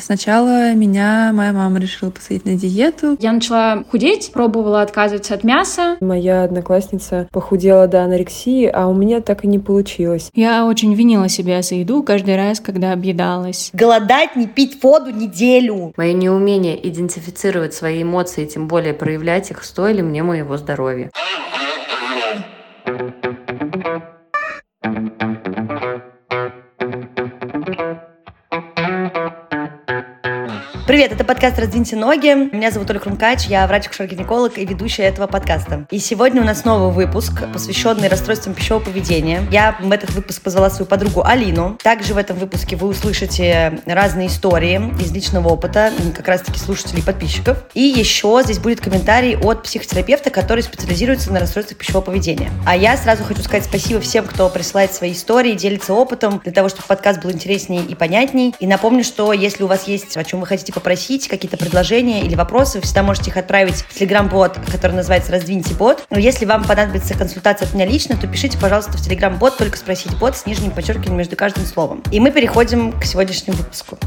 Сначала меня моя мама решила посадить на диету. Я начала худеть, пробовала отказываться от мяса. Моя одноклассница похудела до анорексии, а у меня так и не получилось. Я очень винила себя за еду каждый раз, когда объедалась. Голодать, не пить воду неделю. Мое неумение идентифицировать свои эмоции, тем более проявлять их, стоили мне моего здоровья. Привет, это подкаст «Раздвиньте ноги». Меня зовут Оля Крумкач, я врач-акушер-гинеколог и ведущая этого подкаста. И сегодня у нас новый выпуск, посвященный расстройствам пищевого поведения. Я в этот выпуск позвала свою подругу Алину. Также в этом выпуске вы услышите разные истории из личного опыта, как раз-таки слушателей и подписчиков. И еще здесь будет комментарий от психотерапевта, который специализируется на расстройствах пищевого поведения. А я сразу хочу сказать спасибо всем, кто присылает свои истории, делится опытом, для того, чтобы подкаст был интереснее и понятней. И напомню, что если у вас есть о чем вы хотите попросить, какие-то предложения или вопросы, вы всегда можете их отправить в Telegram-бот, который называется «Раздвиньте бот». Но если вам понадобится консультация от меня лично, то пишите, пожалуйста, в Telegram-бот, только спросить бот с нижним подчеркиванием между каждым словом. И мы переходим к сегодняшнему выпуску.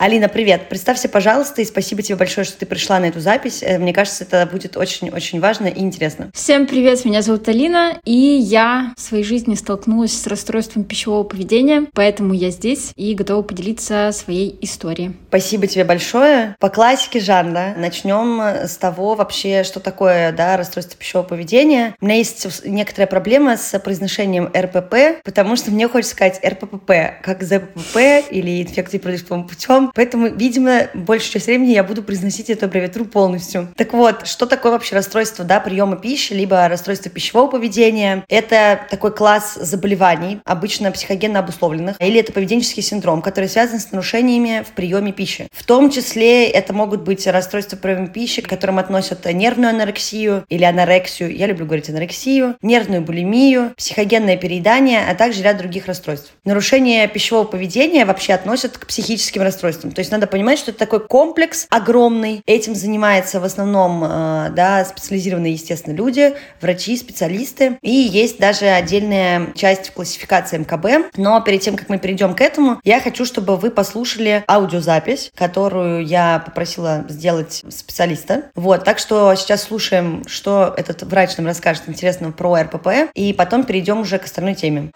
Алина, привет. Представься, пожалуйста, и спасибо тебе большое, что ты пришла на эту запись. Э, мне кажется, это будет очень-очень важно и интересно. Всем привет, меня зовут Алина, и я в своей жизни столкнулась с расстройством пищевого поведения, поэтому я здесь и готова поделиться своей историей. Спасибо тебе большое. По классике жанра начнем с того вообще, что такое да, расстройство пищевого поведения. У меня есть некоторая проблема с произношением РПП, потому что мне хочется сказать РППП, как ЗПП или инфекции продуктовым путем, Поэтому, видимо, большую часть времени я буду произносить эту аббревиатуру полностью. Так вот, что такое вообще расстройство да, приема пищи, либо расстройство пищевого поведения? Это такой класс заболеваний, обычно психогенно обусловленных, или это поведенческий синдром, который связан с нарушениями в приеме пищи. В том числе это могут быть расстройства приема пищи, к которым относят нервную анорексию или анорексию, я люблю говорить анорексию, нервную булимию, психогенное переедание, а также ряд других расстройств. Нарушение пищевого поведения вообще относят к психическим расстройствам расстройством. То есть надо понимать, что это такой комплекс огромный. Этим занимаются в основном э, да, специализированные, естественно, люди, врачи, специалисты. И есть даже отдельная часть классификации МКБ. Но перед тем, как мы перейдем к этому, я хочу, чтобы вы послушали аудиозапись, которую я попросила сделать специалиста. Вот, так что сейчас слушаем, что этот врач нам расскажет интересного про РПП, и потом перейдем уже к остальной теме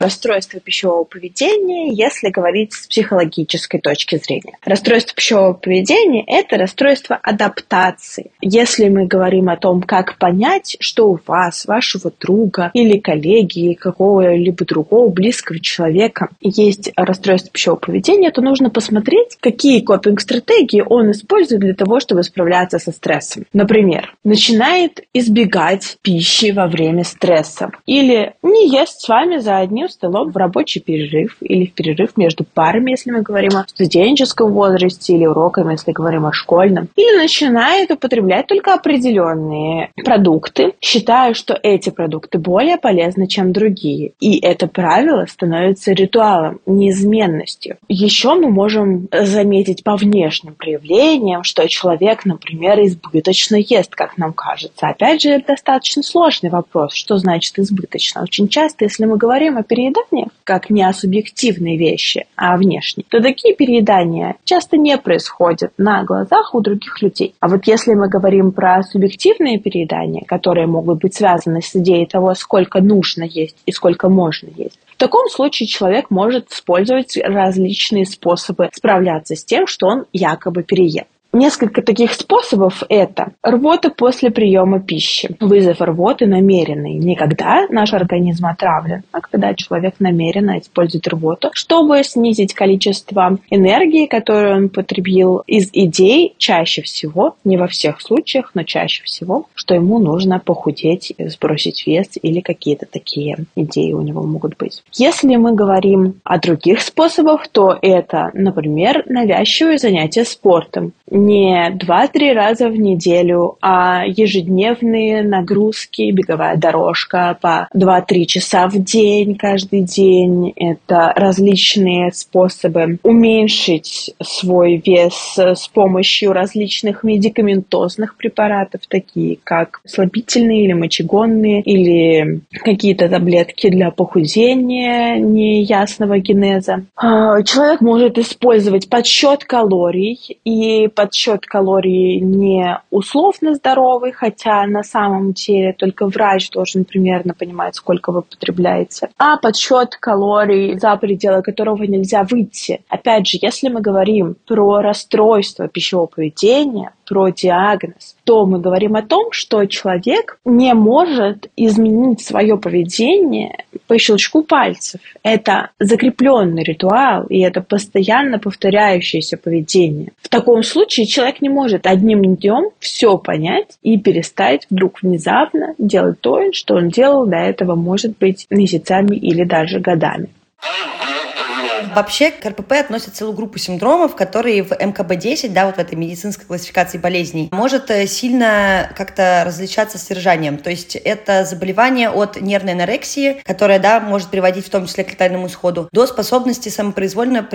расстройство пищевого поведения, если говорить с психологической точки зрения. Расстройство пищевого поведения – это расстройство адаптации. Если мы говорим о том, как понять, что у вас, вашего друга или коллеги, какого-либо другого близкого человека есть расстройство пищевого поведения, то нужно посмотреть, какие копинг-стратегии он использует для того, чтобы справляться со стрессом. Например, начинает избегать пищи во время стресса или не ест с вами за одним столом в рабочий перерыв или в перерыв между парами, если мы говорим о студенческом возрасте, или уроками, если говорим о школьном. Или начинает употреблять только определенные продукты, считая, что эти продукты более полезны, чем другие. И это правило становится ритуалом, неизменностью. Еще мы можем заметить по внешним проявлениям, что человек, например, избыточно ест, как нам кажется. Опять же, это достаточно сложный вопрос, что значит избыточно. Очень часто, если мы говорим о переедании, перееданиях, как не о субъективной вещи, а о внешней, то такие переедания часто не происходят на глазах у других людей. А вот если мы говорим про субъективные переедания, которые могут быть связаны с идеей того, сколько нужно есть и сколько можно есть, в таком случае человек может использовать различные способы справляться с тем, что он якобы переел. Несколько таких способов – это рвота после приема пищи, вызов рвоты намеренный. Не когда наш организм отравлен, а когда человек намеренно использует рвоту, чтобы снизить количество энергии, которую он потребил из идей чаще всего, не во всех случаях, но чаще всего, что ему нужно похудеть, сбросить вес или какие-то такие идеи у него могут быть. Если мы говорим о других способах, то это, например, навязчивые занятия спортом не 2-3 раза в неделю, а ежедневные нагрузки, беговая дорожка по 2-3 часа в день каждый день. Это различные способы уменьшить свой вес с помощью различных медикаментозных препаратов, такие как слабительные или мочегонные, или какие-то таблетки для похудения неясного генеза. А, человек может использовать подсчет калорий, и подсчет калорий не условно здоровый, хотя на самом деле только врач должен примерно понимать, сколько вы потребляете, а подсчет калорий, за пределы которого нельзя выйти. Опять же, если мы говорим про расстройство пищевого поведения, про диагноз, то мы говорим о том, что человек не может изменить свое поведение по щелчку пальцев. Это закрепленный ритуал, и это постоянно повторяющееся поведение. В таком случае человек не может одним днем все понять и перестать вдруг внезапно делать то, что он делал до этого, может быть, месяцами или даже годами. Вообще к РПП относят целую группу синдромов, которые в МКБ-10, да, вот в этой медицинской классификации болезней, может э, сильно как-то различаться с содержанием. То есть это заболевание от нервной анорексии, которая, да, может приводить в том числе к летальному исходу, до способности самопроизвольно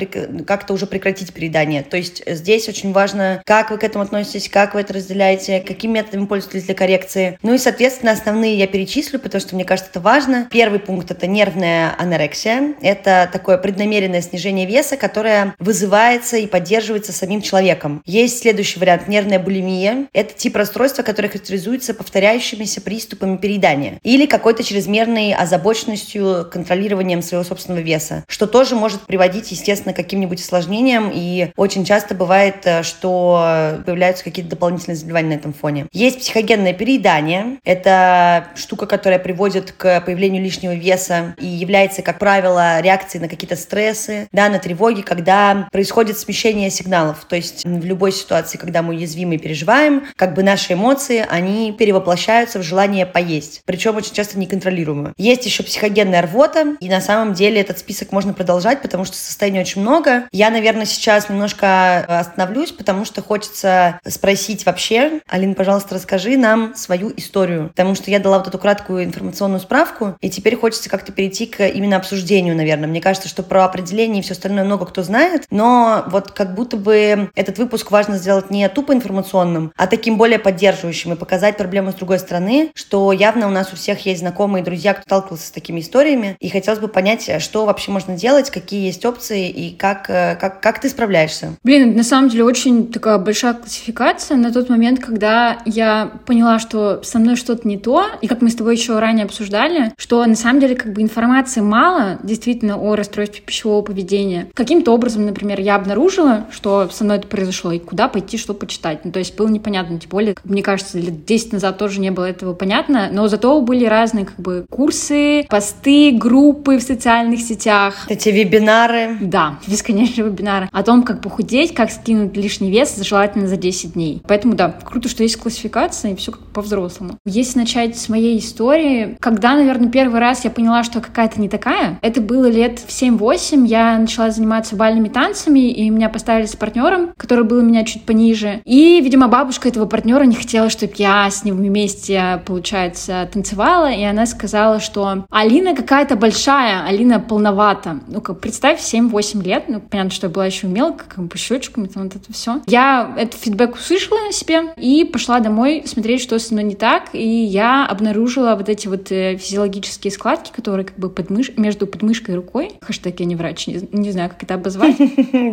как-то уже прекратить переедание. То есть здесь очень важно, как вы к этому относитесь, как вы это разделяете, какими методами пользуетесь для коррекции. Ну и, соответственно, основные я перечислю, потому что мне кажется, это важно. Первый пункт — это нервная анорексия. Это такое преднамеренное снижение веса, которое вызывается и поддерживается самим человеком. Есть следующий вариант – нервная булимия. Это тип расстройства, который характеризуется повторяющимися приступами переедания или какой-то чрезмерной озабоченностью, контролированием своего собственного веса, что тоже может приводить, естественно, к каким-нибудь осложнениям, и очень часто бывает, э, что появляются какие-то дополнительные заболевания на этом фоне. Есть психогенное переедание. Это штука, которая приводит к появлению лишнего веса и является, как правило, реакцией на какие-то стрессы, стрессы, да, на тревоге, когда происходит смещение сигналов. То есть в любой ситуации, когда мы уязвимы и переживаем, как бы наши эмоции, они перевоплощаются в желание поесть. Причем очень часто неконтролируемо. Есть еще психогенная рвота, и на самом деле этот список можно продолжать, потому что состояний очень много. Я, наверное, сейчас немножко остановлюсь, потому что хочется спросить вообще, Алин, пожалуйста, расскажи нам свою историю, потому что я дала вот эту краткую информационную справку, и теперь хочется как-то перейти к именно обсуждению, наверное. Мне кажется, что про определение населения и все остальное много кто знает, но вот как будто бы этот выпуск важно сделать не тупо информационным, а таким более поддерживающим и показать проблему с другой стороны, что явно у нас у всех есть знакомые и друзья, кто сталкивался с такими историями, и хотелось бы понять, что вообще можно делать, какие есть опции и как, э, как, как ты справляешься. Блин, на самом деле очень такая большая классификация на тот момент, когда я поняла, что со мной что-то не то, и как мы с тобой еще ранее обсуждали, что на самом деле как бы информации мало действительно о расстройстве пищевого поведения. Каким-то образом, например, я обнаружила, что со мной это произошло, и куда пойти, что почитать. Ну, то есть было непонятно, тем более, мне кажется, лет 10 назад тоже не было этого понятно, но зато были разные как бы курсы, посты, группы в социальных сетях. Эти вебинары. Да, бесконечные вебинары о том, как похудеть, как скинуть лишний вес, желательно за 10 дней. Поэтому да, круто, что есть классификация, и все как по-взрослому. Если начать с моей истории, когда, наверное, первый раз я поняла, что какая-то не такая, это было лет в 7-8, я начала заниматься бальными танцами, и меня поставили с партнером, который был у меня чуть пониже. И, видимо, бабушка этого партнера не хотела, чтобы я с ним вместе, получается, танцевала, и она сказала, что Алина какая-то большая, Алина полновата. Ну, как, представь, 7-8 лет, ну, понятно, что я была еще мелкая, как бы щечками, там вот это все. Я этот фидбэк услышала на себе и пошла домой смотреть, что мной не так, и я обнаружила вот эти вот э, физиологические складки, которые как бы подмыш... между подмышкой и рукой. Хэштег я не врач, не, не знаю, как это обозвать.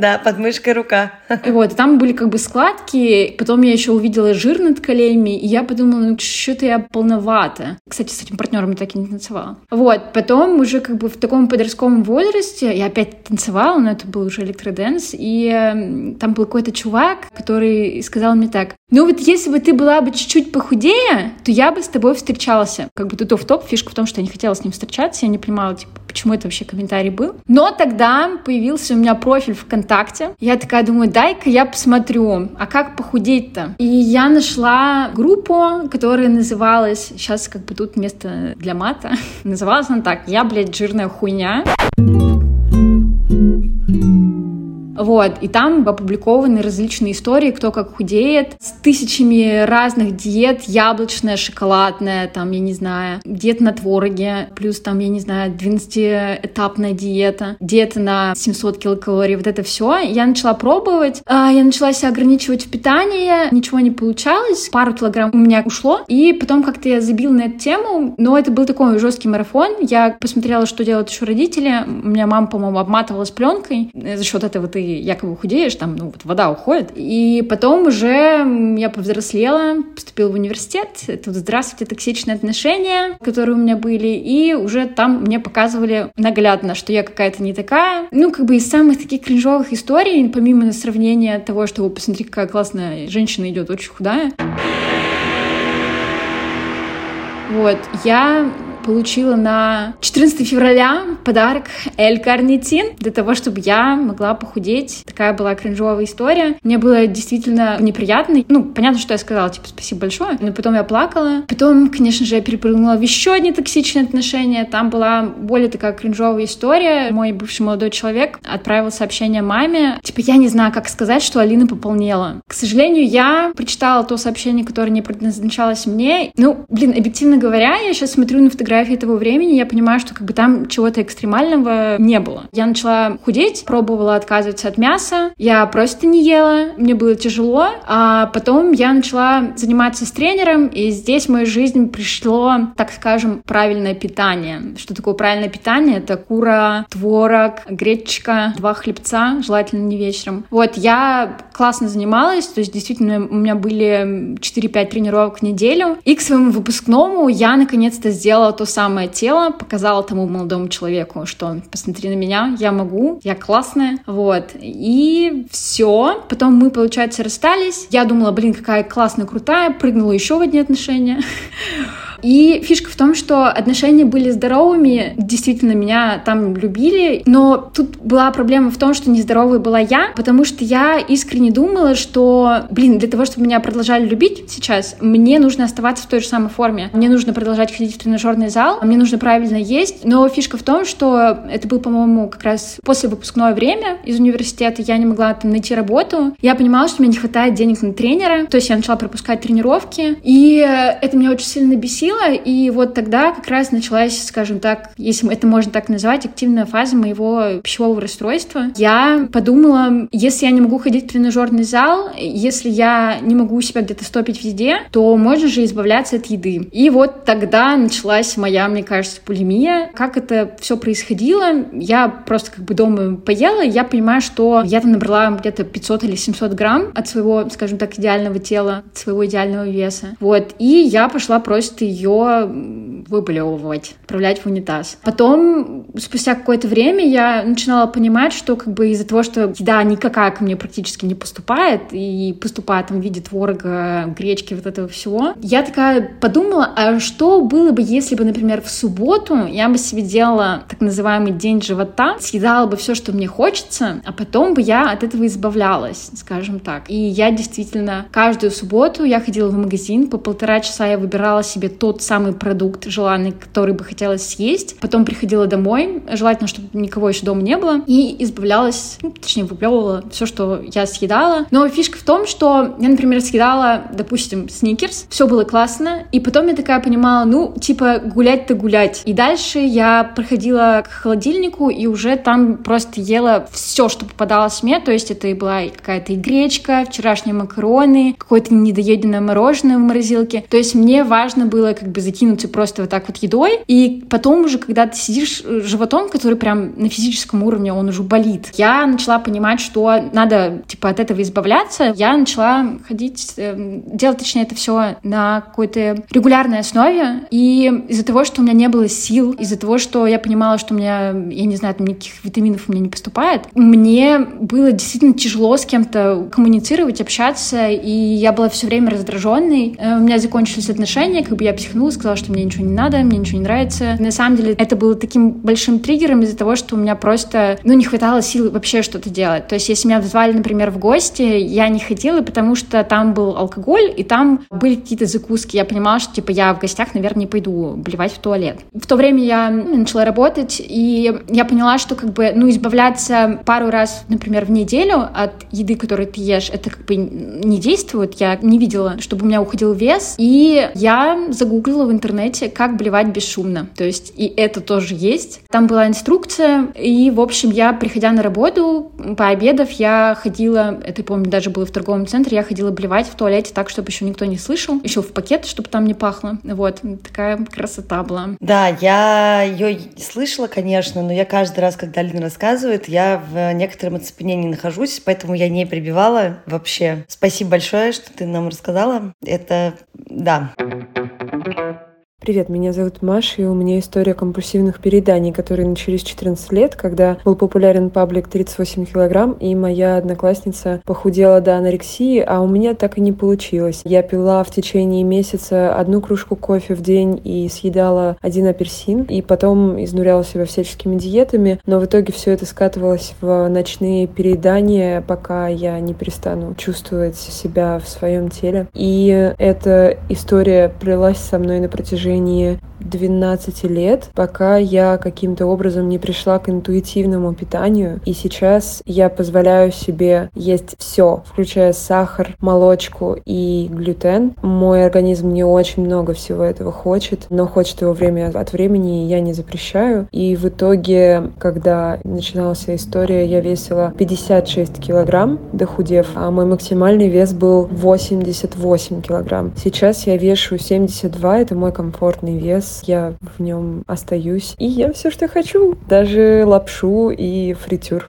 Да, под мышкой рука. Вот, там были как бы складки, потом я еще увидела жир над коленями, и я подумала, ну что-то я полновата. Кстати, с этим партнером я так и не танцевала. Вот, потом уже как бы в таком подростковом возрасте я опять танцевала, но это был уже электроденс, и э, там был какой-то чувак, который сказал мне так, ну вот если бы ты была бы чуть-чуть похудее, то я бы с тобой встречался. Как бы тут в топ фишка в том, что я не хотела с ним встречаться, я не понимала, типа, почему это вообще комментарий был. Но тогда появился у меня профиль ВКонтакте. Я такая думаю, дай-ка я посмотрю, а как похудеть-то? И я нашла группу, которая называлась, сейчас как бы тут место для мата, называлась она так, я, блядь, жирная хуйня. Вот, и там опубликованы различные истории, кто как худеет, с тысячами разных диет, яблочная, шоколадная, там, я не знаю, диета на твороге, плюс там, я не знаю, 12-этапная диета, диета на 700 килокалорий, вот это все. Я начала пробовать, а, я начала себя ограничивать в питании, ничего не получалось, пару килограмм у меня ушло, и потом как-то я забила на эту тему, но это был такой жесткий марафон, я посмотрела, что делают еще родители, у меня мама, по-моему, обматывалась пленкой, за счет этого ты якобы худеешь, там, ну, вот вода уходит, и потом уже я повзрослела, поступила в университет, тут здравствуйте, токсичные отношения, которые у меня были, и уже там мне показывали наглядно, что я какая-то не такая. Ну, как бы из самых таких кринжовых историй, помимо сравнения того, что, посмотри, какая классная женщина идет, очень худая. Вот, я получила на 14 февраля подарок Эль Карнитин для того, чтобы я могла похудеть. Такая была кринжовая история. Мне было действительно неприятно. Ну, понятно, что я сказала, типа, спасибо большое. Но потом я плакала. Потом, конечно же, я перепрыгнула в еще одни токсичные отношения. Там была более такая кринжовая история. Мой бывший молодой человек отправил сообщение маме. Типа, я не знаю, как сказать, что Алина пополнела. К сожалению, я прочитала то сообщение, которое не предназначалось мне. Ну, блин, объективно говоря, я сейчас смотрю на фотографии фотографии того времени, я понимаю, что как бы там чего-то экстремального не было. Я начала худеть, пробовала отказываться от мяса, я просто не ела, мне было тяжело, а потом я начала заниматься с тренером, и здесь в мою жизнь пришло, так скажем, правильное питание. Что такое правильное питание? Это кура, творог, гречка, два хлебца, желательно не вечером. Вот, я классно занималась, то есть действительно у меня были 4-5 тренировок в неделю, и к своему выпускному я наконец-то сделала то самое тело, показала тому молодому человеку, что посмотри на меня, я могу, я классная, вот. И все. Потом мы, получается, расстались. Я думала, блин, какая классная, крутая, прыгнула еще в одни отношения. И фишка в том, что отношения были здоровыми, действительно меня там любили, но тут была проблема в том, что нездоровой была я, потому что я искренне думала, что, блин, для того, чтобы меня продолжали любить сейчас, мне нужно оставаться в той же самой форме. Мне нужно продолжать ходить в тренажерный зал, мне нужно правильно есть, но фишка в том, что это был, по-моему, как раз после выпускное время из университета, я не могла там найти работу, я понимала, что мне не хватает денег на тренера, то есть я начала пропускать тренировки, и это меня очень сильно бесило, отпустила, и вот тогда как раз началась, скажем так, если это можно так назвать, активная фаза моего пищевого расстройства. Я подумала, если я не могу ходить в тренажерный зал, если я не могу себя где-то стопить везде, то можно же избавляться от еды. И вот тогда началась моя, мне кажется, булимия. Как это все происходило? Я просто как бы дома поела, и я понимаю, что я там набрала где-то 500 или 700 грамм от своего, скажем так, идеального тела, от своего идеального веса. Вот. И я пошла просто ее ее выблевывать, отправлять в унитаз. Потом, спустя какое-то время, я начинала понимать, что как бы из-за того, что еда никакая ко мне практически не поступает, и поступает там в виде творога, гречки, вот этого всего, я такая подумала, а что было бы, если бы, например, в субботу я бы себе делала так называемый день живота, съедала бы все, что мне хочется, а потом бы я от этого избавлялась, скажем так. И я действительно каждую субботу я ходила в магазин, по полтора часа я выбирала себе тот самый продукт желанный, который бы хотелось съесть. Потом приходила домой, желательно, чтобы никого еще дома не было, и избавлялась, ну, точнее, выплевывала все, что я съедала. Но фишка в том, что я, например, съедала, допустим, сникерс, все было классно, и потом я такая понимала, ну, типа, гулять-то гулять. И дальше я проходила к холодильнику и уже там просто ела все, что попадалось мне, то есть это и была какая-то и гречка, вчерашние макароны, какое-то недоеденное мороженое в морозилке. То есть мне важно было как бы закинуться просто вот так вот едой. И потом уже, когда ты сидишь э, животом, который прям на физическом уровне, он уже болит, я начала понимать, что надо, типа, от этого избавляться. Я начала ходить, э, делать, точнее, это все на какой-то регулярной основе. И из-за того, что у меня не было сил, из-за того, что я понимала, что у меня, я не знаю, там никаких витаминов у меня не поступает, мне было действительно тяжело с кем-то коммуницировать, общаться, и я была все время раздраженной. Э, у меня закончились отношения, как бы я психанула, сказала, что мне ничего не надо, мне ничего не нравится. На самом деле это было таким большим триггером из-за того, что у меня просто, ну, не хватало сил вообще что-то делать. То есть если меня звали, например, в гости, я не ходила, потому что там был алкоголь, и там были какие-то закуски. Я понимала, что, типа, я в гостях, наверное, не пойду блевать в туалет. В то время я начала работать, и я поняла, что, как бы, ну, избавляться пару раз, например, в неделю от еды, которую ты ешь, это как бы не действует. Я не видела, чтобы у меня уходил вес. И я загуглила в интернете, как блевать бесшумно. То есть и это тоже есть. Там была инструкция, и, в общем, я, приходя на работу, пообедав, я ходила, это, помню, даже было в торговом центре, я ходила блевать в туалете так, чтобы еще никто не слышал, еще в пакет, чтобы там не пахло. Вот, такая красота была. Да, я ее слышала, конечно, но я каждый раз, когда Лина рассказывает, я в некотором оцепенении нахожусь, поэтому я не прибивала вообще. Спасибо большое, что ты нам рассказала. Это да. thank you. Привет, меня зовут Маша, и у меня история компульсивных перееданий, которые начались 14 лет, когда был популярен паблик 38 килограмм, и моя одноклассница похудела до анорексии, а у меня так и не получилось. Я пила в течение месяца одну кружку кофе в день и съедала один апельсин, и потом изнуряла себя всяческими диетами, но в итоге все это скатывалось в ночные переедания, пока я не перестану чувствовать себя в своем теле. И эта история плелась со мной на протяжении протяжении 12 лет, пока я каким-то образом не пришла к интуитивному питанию. И сейчас я позволяю себе есть все, включая сахар, молочку и глютен. Мой организм не очень много всего этого хочет, но хочет его время от времени, и я не запрещаю. И в итоге, когда начиналась история, я весила 56 килограмм, дохудев, а мой максимальный вес был 88 килограмм. Сейчас я вешу 72, это мой комфортный вес я в нем остаюсь. И я все, что хочу, даже лапшу и фритюр.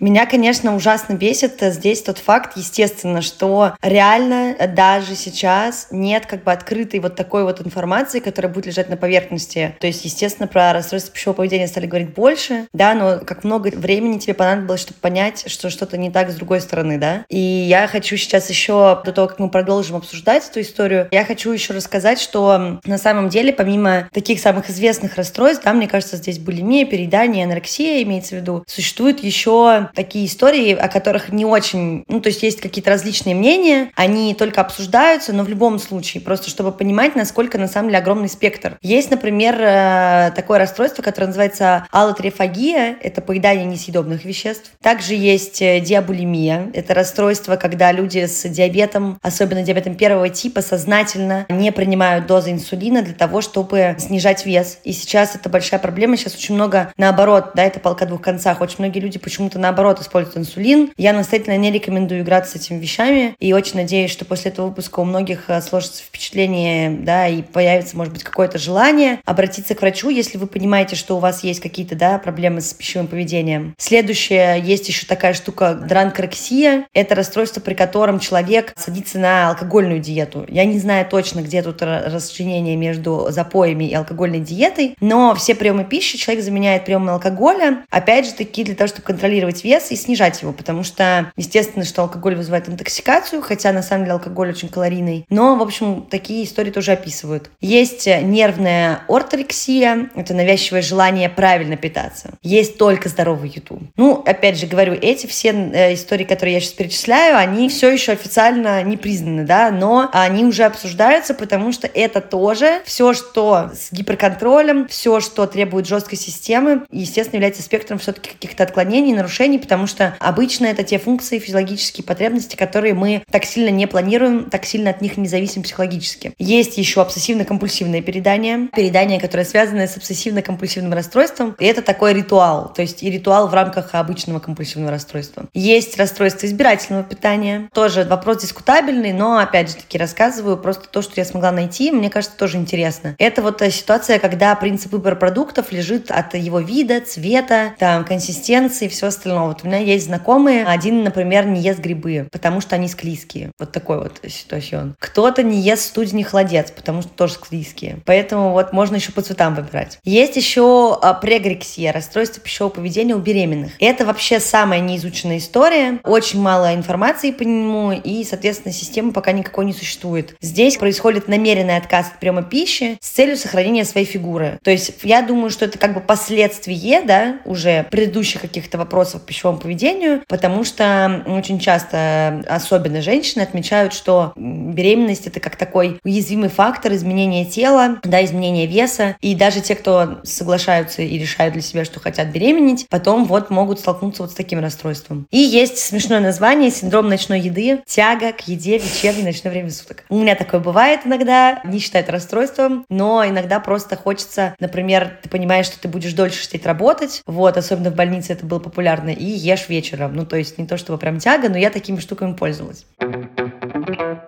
Меня, конечно, ужасно бесит э, здесь тот факт, естественно, что реально даже сейчас нет как бы открытой вот такой вот информации, которая будет лежать на поверхности. То есть, естественно, про расстройство пищевого поведения стали говорить больше, да, но как много времени тебе понадобилось, чтобы понять, что что-то не так с другой стороны, да. И я хочу сейчас еще, до того, как мы продолжим обсуждать эту историю, я хочу еще рассказать, что на самом деле, помимо таких самых известных расстройств, да, мне кажется, здесь булимия, переедание, анорексия имеется в виду, существует еще такие истории, о которых не очень, ну, то есть есть какие-то различные мнения, они только обсуждаются, но в любом случае, просто чтобы понимать, насколько на самом деле огромный спектр. Есть, например, э, такое расстройство, которое называется аллотрефагия, это поедание несъедобных веществ. Также есть э, диабулимия, это расстройство, когда люди с диабетом, особенно диабетом первого типа, сознательно не принимают дозы инсулина для того, чтобы снижать вес. И сейчас это большая проблема, сейчас очень много наоборот, да, это полка двух концах, очень многие люди почему-то наоборот наоборот, используют инсулин. Я настоятельно не рекомендую играться с этими вещами. И очень надеюсь, что после этого выпуска у многих э, сложится впечатление, да, и появится, может быть, какое-то желание обратиться к врачу, если вы понимаете, что у вас есть какие-то, да, проблемы с пищевым поведением. Следующее, есть еще такая штука дранкорексия. Это расстройство, при котором человек садится на алкогольную диету. Я не знаю точно, где тут расчленение между запоями и алкогольной диетой, но все приемы пищи человек заменяет приемом алкоголя, опять же таки для того, чтобы контролировать вес, и снижать его, потому что, естественно, что алкоголь вызывает интоксикацию, хотя на самом деле алкоголь очень калорийный. Но, в общем, такие истории тоже описывают. Есть нервная орторексия, это навязчивое желание правильно питаться. Есть только здоровую еду. Ну, опять же говорю, эти все э, истории, которые я сейчас перечисляю, они все еще официально не признаны, да, но они уже обсуждаются, потому что это тоже все, что с гиперконтролем, все, что требует жесткой системы, естественно, является спектром все-таки каких-то отклонений, нарушений, потому что обычно это те функции, физиологические потребности, которые мы так сильно не планируем, так сильно от них не зависим психологически. Есть еще обсессивно-компульсивное передание, передание, которое связано с обсессивно-компульсивным расстройством, и это такой ритуал, то есть и ритуал в рамках обычного компульсивного расстройства. Есть расстройство избирательного питания, тоже вопрос дискутабельный, но опять же таки рассказываю просто то, что я смогла найти, мне кажется, тоже интересно. Это вот э, ситуация, когда принцип выбора продуктов лежит от его вида, цвета, там, консистенции и всего остального Вот у меня есть знакомые, один, например, не ест грибы, потому что они склизкие. Вот такой вот ситуацион. Кто-то не ест студень холодец, потому что тоже склизкие. Поэтому вот можно еще по цветам выбирать. Есть еще а, прегрексия, расстройство пищевого поведения у беременных. Это вообще самая неизученная история. Очень мало информации по нему, и, соответственно, системы пока никакой не существует. Здесь происходит намеренный отказ от приема пищи с целью сохранения своей фигуры. То есть я думаю, что это как бы последствие, да, уже предыдущих каких-то вопросов к пищевому поведению, потому что очень часто, особенно женщины, отмечают, что беременность это как такой уязвимый фактор изменения тела, да, изменения веса, и даже те, кто соглашаются и решают для себя, что хотят беременеть, потом вот могут столкнуться вот с таким расстройством. И есть смешное название синдром ночной еды, тяга к еде в вечернее ночное время суток. У меня такое бывает иногда, не считаю это расстройством, но иногда просто хочется, например, ты понимаешь, что ты будешь дольше сидеть работать, вот, особенно в больнице это было популярно, и ешь вечером. Ну, то есть не то чтобы прям тяга, но я такими штуками пользовалась.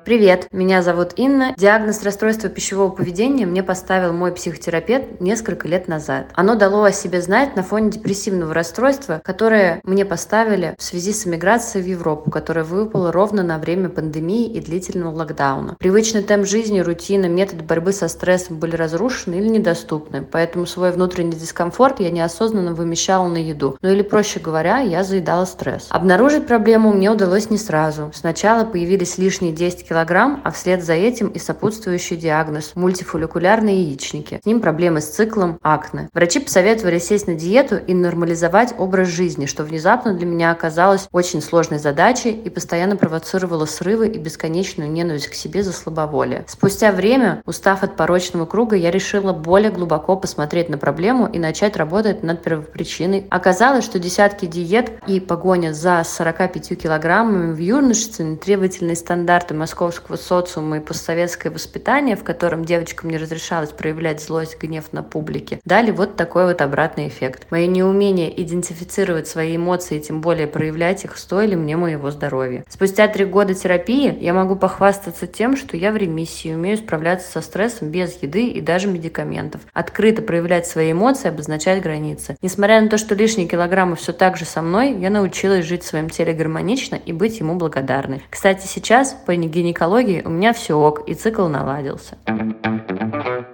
Привет, меня зовут Инна. Диагноз расстройства пищевого поведения мне поставил мой психотерапевт несколько лет назад. Оно дало о себе знать на фоне депрессивного расстройства, которое мне поставили в связи с эмиграцией в Европу, которая выпала ровно на время пандемии и длительного локдауна. Привычный темп жизни, рутина, методы борьбы со стрессом были разрушены или недоступны, поэтому свой внутренний дискомфорт я неосознанно вымещала на еду. Ну или проще говоря, я заедала стресс. Обнаружить проблему мне удалось не сразу. Сначала появились лишние 10 килограмм, а вслед за этим и сопутствующий диагноз – мультифолликулярные яичники. С ним проблемы с циклом, акне. Врачи посоветовали сесть на диету и нормализовать образ жизни, что внезапно для меня оказалось очень сложной задачей и постоянно провоцировало срывы и бесконечную ненависть к себе за слабоволие. Спустя время, устав от порочного круга, я решила более глубоко посмотреть на проблему и начать работать над первопричиной. Оказалось, что десятки диет и погоня за 45 килограммами в юношестве, требовательные стандарты московского социума и постсоветское воспитание, в котором девочкам не разрешалось проявлять злость, гнев на публике, дали вот такой вот обратный эффект. Мое неумение идентифицировать свои эмоции тем более проявлять их стоили мне моего здоровья. Спустя три года терапии я могу похвастаться тем, что я в ремиссии, умею справляться со стрессом без еды и даже медикаментов. Открыто проявлять свои эмоции, обозначать границы. Несмотря на то, что лишние килограммы все так же со мной, я научилась жить в своем теле гармонично и быть ему благодарной. Кстати, сейчас по гинекологии у меня все ок, и цикл наладился.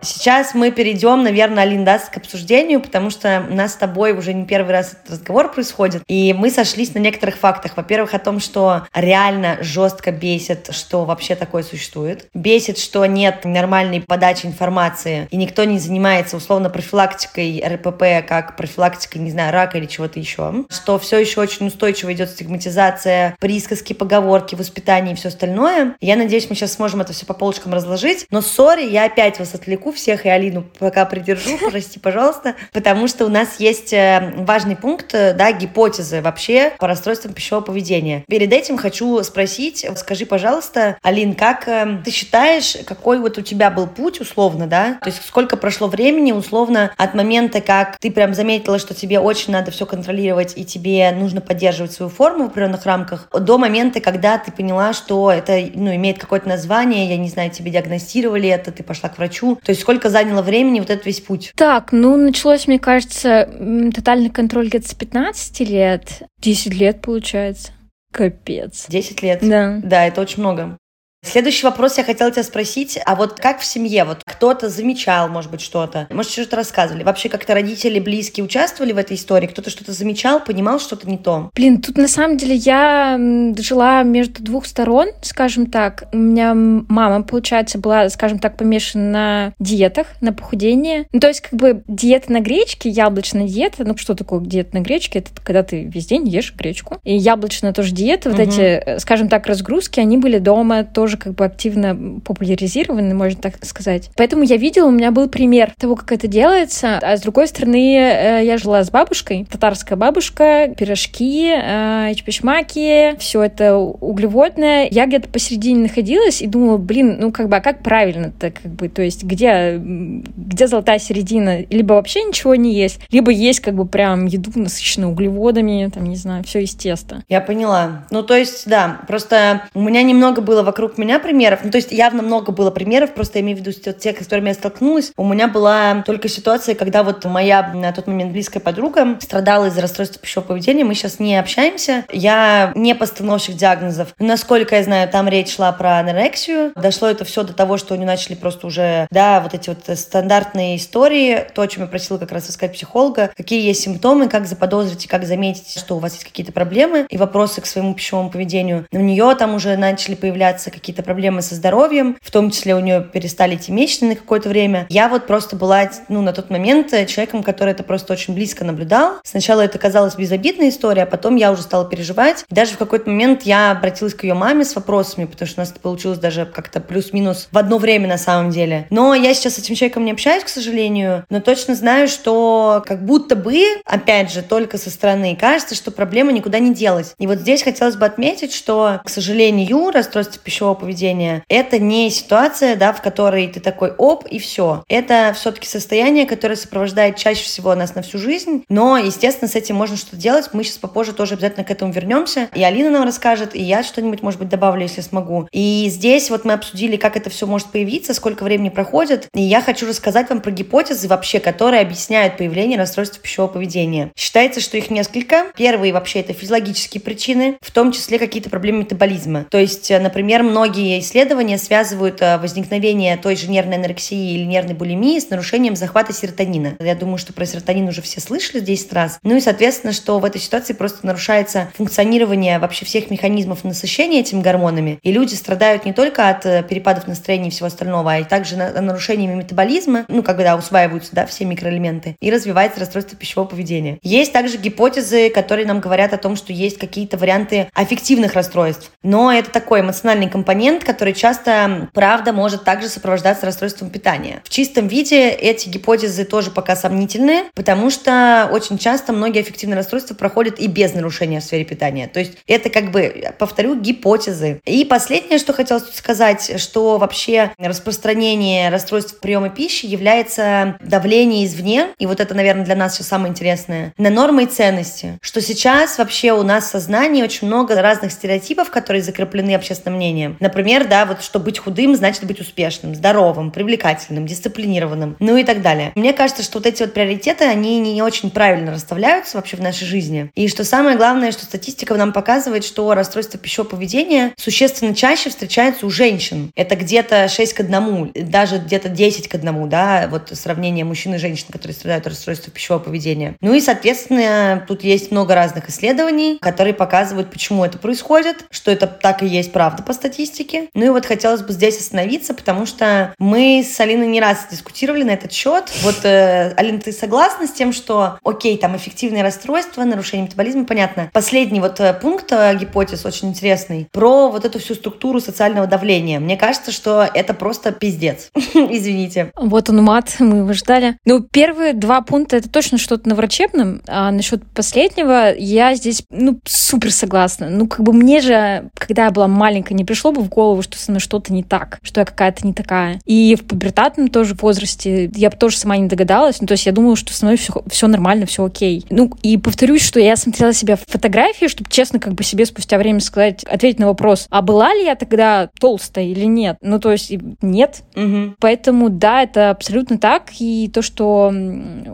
Сейчас мы перейдем, наверное, Алин, даст к обсуждению, потому что у нас с тобой уже не первый раз этот разговор происходит, и мы сошлись на некоторых фактах. Во-первых, о том, что реально жестко бесит, что вообще такое существует. Бесит, что нет нормальной подачи информации, и никто не занимается условно профилактикой РПП, как профилактикой, не знаю, рака или чего-то еще. Что все еще очень устойчиво идет стигматизация, присказки, поговорки, воспитание и все остальное. Я надеюсь, мы сейчас сможем это все по полочкам разложить. Но, сори, я опять вас отвлеку всех, и Алину пока придержу, прости, пожалуйста, потому что у нас есть э, важный пункт, э, да, гипотезы вообще по расстройствам пищевого поведения. Перед этим хочу спросить, скажи, пожалуйста, Алин, как э, ты считаешь, какой вот у тебя был путь, условно, да, то есть сколько прошло времени, условно, от момента, как ты прям заметила, что тебе очень надо все контролировать, и тебе нужно поддерживать свою форму в определенных рамках, до момента, когда ты поняла, что это, ну, имеет какое-то название, я не знаю, тебе диагностировали это, ты пошла к врачу, то есть сколько заняло времени вот этот весь путь? Так, ну, началось, мне кажется, тотальный контроль где-то с 15 лет. 10 лет, получается. Капец. 10 лет? Да. Да, это очень много. Следующий вопрос я хотела тебя спросить, а вот как в семье, вот кто-то замечал, может быть, что-то, может, что-то рассказывали? Вообще как-то родители, близкие участвовали в этой истории? Кто-то что-то замечал, понимал что-то не то? Блин, тут на самом деле я жила между двух сторон, скажем так. У меня мама, получается, была, скажем так, помешана на диетах, на похудение. Ну, то есть, как бы диета на гречке, яблочная диета. Ну, что такое диета на гречке? Это когда ты весь день ешь гречку. И яблочная тоже диета. Вот угу. эти, э, скажем так, разгрузки, они были дома тоже тоже как бы активно популяризированы, можно так сказать. Поэтому я видела, у меня был пример того, как это делается. А с другой стороны, э, я жила с бабушкой, татарская бабушка, пирожки, э, чпишмаки, все это углеводное. Я где-то посередине находилась и думала, блин, ну как бы, а как правильно-то, как бы, то есть где, где золотая середина? Либо вообще ничего не есть, либо есть как бы прям еду насыщенную углеводами, там, не знаю, все из теста. Я поняла. Ну, то есть, да, просто у меня немного было вокруг меня меня примеров, ну, то есть явно много было примеров, просто я имею в виду те, с которыми я столкнулась. У меня была только ситуация, когда вот моя на тот момент близкая подруга страдала из-за расстройства пищевого поведения, мы сейчас не общаемся. Я не постановщик диагнозов. Насколько я знаю, там речь шла про анорексию. Дошло это все до того, что они начали просто уже, да, вот эти вот стандартные истории, то, о чем я просила как раз искать психолога, какие есть симптомы, как заподозрить и как заметить, что у вас есть какие-то проблемы и вопросы к своему пищевому поведению. У нее там уже начали появляться какие-то проблемы со здоровьем, в том числе у нее перестали идти месячные на какое-то время. Я вот просто была, ну, на тот момент человеком, который это просто очень близко наблюдал. Сначала это казалось безобидной историей, а потом я уже стала переживать. И даже в какой-то момент я обратилась к ее маме с вопросами, потому что у нас это получилось даже как-то плюс-минус в одно время на самом деле. Но я сейчас с этим человеком не общаюсь, к сожалению, но точно знаю, что как будто бы, опять же, только со стороны кажется, что проблема никуда не делась. И вот здесь хотелось бы отметить, что, к сожалению, расстройство пищевого поведения — это не ситуация, да, в которой ты такой оп, и все. Это все-таки состояние, которое сопровождает чаще всего нас на всю жизнь, но, естественно, с этим можно что-то делать. Мы сейчас попозже тоже обязательно к этому вернемся. И Алина нам расскажет, и я что-нибудь, может быть, добавлю, если смогу. И здесь вот мы обсудили, как это все может появиться, сколько времени проходит. И я хочу рассказать вам про гипотезы вообще, которые объясняют появление расстройства пищевого поведения. Считается, что их несколько. Первые вообще это физиологические причины, в том числе какие-то проблемы метаболизма. То есть, э, например, многие исследования связывают э, возникновение той же нервной анорексии или нервной булимии с нарушением захвата серотонина. Я думаю, что про серотонин уже все слышали 10 раз. Ну и, соответственно, что в этой ситуации просто нарушается функционирование вообще всех механизмов насыщения этими гормонами. И люди страдают не только от э, перепадов настроения и всего остального, а и также нарушениями метаболизма, ну, когда усваиваются, да, все микроэлементы, и развивается расстройство пищевого поведения. Есть также гипотезы, которые нам говорят о том, что есть какие-то варианты аффективных расстройств. Но это такой эмоциональный компонент, который часто, правда, может также сопровождаться расстройством питания. В чистом виде эти гипотезы тоже пока сомнительные, потому что очень часто многие аффективные расстройства проходят и без нарушения в сфере питания. То есть это как бы, повторю, гипотезы. И последнее, что хотелось сказать, что вообще распространение расстройств приема пищи является давление извне, и вот это, наверное, для нас сейчас самое интересное, на нормы и ценности. Что сейчас вообще у нас в сознании очень много разных стереотипов, которые закреплены общественным мнением. Например, да, вот что быть худым значит быть успешным, здоровым, привлекательным, дисциплинированным, ну и так далее. Мне кажется, что вот эти вот приоритеты, они не очень правильно расставляются вообще в нашей жизни. И что самое главное, что статистика нам показывает, что расстройство пищевого поведения существенно чаще встречается у женщин. Это где-то 6 к 1, даже где-то 10 к 1, да, вот сравнение мужчин и женщин, которые страдают от расстройства пищевого поведения. Ну и, соответственно, тут есть много разных исследований, которые показывают, почему это происходит, что это так и есть правда по статистике. Ну и вот хотелось бы здесь остановиться, потому что мы с Алиной не раз дискутировали на этот счет. Вот, э, Алина, ты согласна с тем, что, окей, там эффективные расстройства, нарушение метаболизма, понятно. Последний вот э, пункт э, гипотез очень интересный про вот эту всю структуру социального давления. Мне кажется, что это просто пиздец. Извините. Вот он мат, мы его ждали. Ну, первые два пункта — это точно что-то на врачебном, а насчет последнего я здесь, ну, супер согласна. Ну, как бы мне же, когда я была маленькая, не пришло бы в голову, что со мной что-то не так, что я какая-то не такая. И в пубертатном тоже возрасте я бы тоже сама не догадалась. Ну, то есть я думала, что со мной все, все нормально, все окей. Ну, и повторюсь, что я смотрела себя в фотографии, чтобы честно как бы себе спустя время сказать, ответить на вопрос, а была ли я тогда толстая или нет? Ну, то есть нет. Угу. Поэтому, да, это абсолютно так. И то, что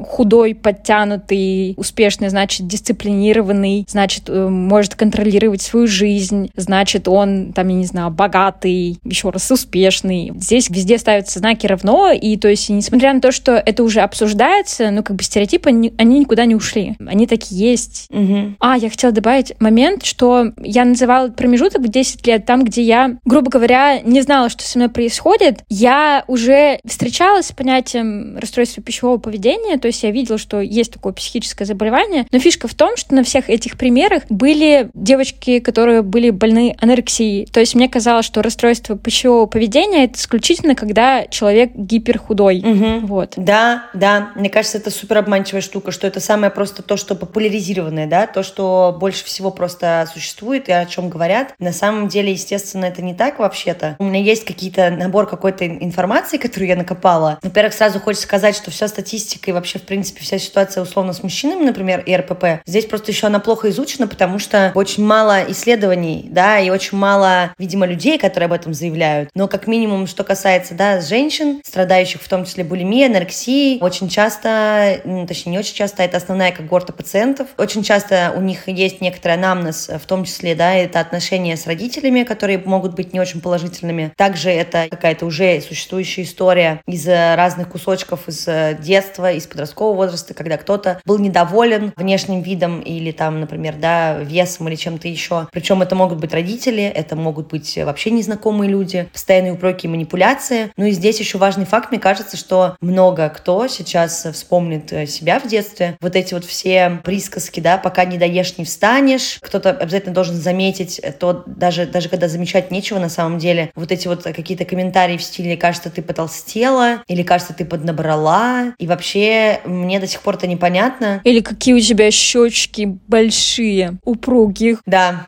худой, подтянутый, успешный, значит, дисциплинированный, значит, э, может контролировать свою жизнь, значит, он, там, я не знаю, богатый, еще раз, успешный. Здесь везде ставятся знаки равно, и то есть, несмотря на то, что это уже обсуждается, ну, как бы стереотипы, они, никуда не ушли. Они такие есть. Угу. А, я хотела добавить момент, что я называла промежуток в 10 лет, там, где я, грубо говоря, не знала, что со мной происходит. Я уже встречалась с понятием расстройства пищевого поведения, то есть я видела, что есть такое психическое заболевание, но фишка в том, что на всех этих примерах были девочки, которые были больны анорексией. То есть мне казалось, что расстройство пищевого поведения — это исключительно, когда человек гиперхудой. Угу. Вот. Да, да. Мне кажется, это супер обманчивая штука, что это самое просто то, что популяризированное, да, то, что больше всего просто существует и о чем говорят. На самом деле, естественно, это не так вообще-то. У меня есть какие-то набор какой-то информации, которую я накопала. Во-первых, сразу хочется сказать, что вся статистика и вообще, в принципе, вся ситуация условно с мужчинами, например, и РПП, здесь просто еще она плохо изучена, потому что очень мало исследований, да, и очень мало, видимо, людей, которые об этом заявляют, но как минимум, что касается, да, женщин, страдающих в том числе булимией, анорексией, очень часто, точнее, не очень часто, это основная когорта пациентов. Очень часто у них есть некоторый анамнез, в том числе, да, это отношения с родителями, которые могут быть не очень положительными. Также это какая-то уже существующая история из разных кусочков из детства, из подросткового возраста, когда кто-то был недоволен внешним видом или там, например, да, весом или чем-то еще. Причем это могут быть родители, это могут быть вообще незнакомые люди, постоянные упреки и манипуляции. Ну и здесь еще важный факт, мне кажется, что много кто сейчас вспомнит э, себя в детстве. Вот эти вот все присказки, да, пока не доешь, не встанешь. Кто-то обязательно должен заметить, то даже, даже когда замечать нечего на самом деле, вот эти вот какие-то комментарии в стиле «кажется, ты потолстела» или «кажется, ты поднабрала». И вообще мне до сих пор это непонятно. Или какие у тебя щечки большие, упругих. Да.